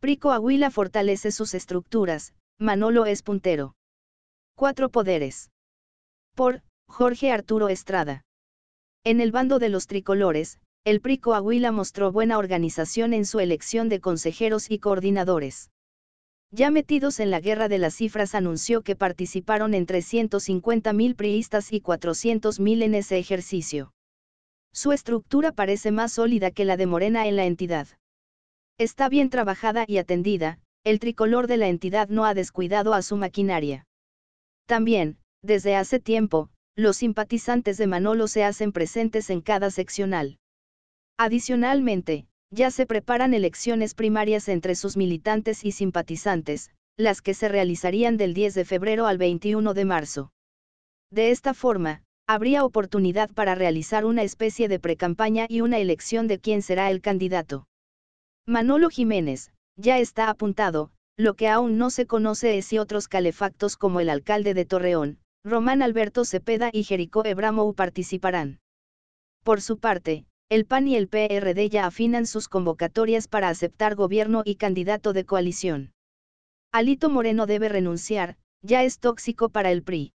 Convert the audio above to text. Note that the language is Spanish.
PRI Coahuila fortalece sus estructuras, Manolo es puntero. Cuatro poderes. Por, Jorge Arturo Estrada. En el bando de los tricolores, el PRI Coahuila mostró buena organización en su elección de consejeros y coordinadores. Ya metidos en la guerra de las cifras anunció que participaron entre 150.000 priistas y 400.000 en ese ejercicio. Su estructura parece más sólida que la de Morena en la entidad. Está bien trabajada y atendida, el tricolor de la entidad no ha descuidado a su maquinaria. También, desde hace tiempo, los simpatizantes de Manolo se hacen presentes en cada seccional. Adicionalmente, ya se preparan elecciones primarias entre sus militantes y simpatizantes, las que se realizarían del 10 de febrero al 21 de marzo. De esta forma, habría oportunidad para realizar una especie de precampaña y una elección de quién será el candidato. Manolo Jiménez, ya está apuntado, lo que aún no se conoce es si otros calefactos como el alcalde de Torreón, Román Alberto Cepeda y Jericó Ebramou participarán. Por su parte, el PAN y el PRD ya afinan sus convocatorias para aceptar gobierno y candidato de coalición. Alito Moreno debe renunciar, ya es tóxico para el PRI.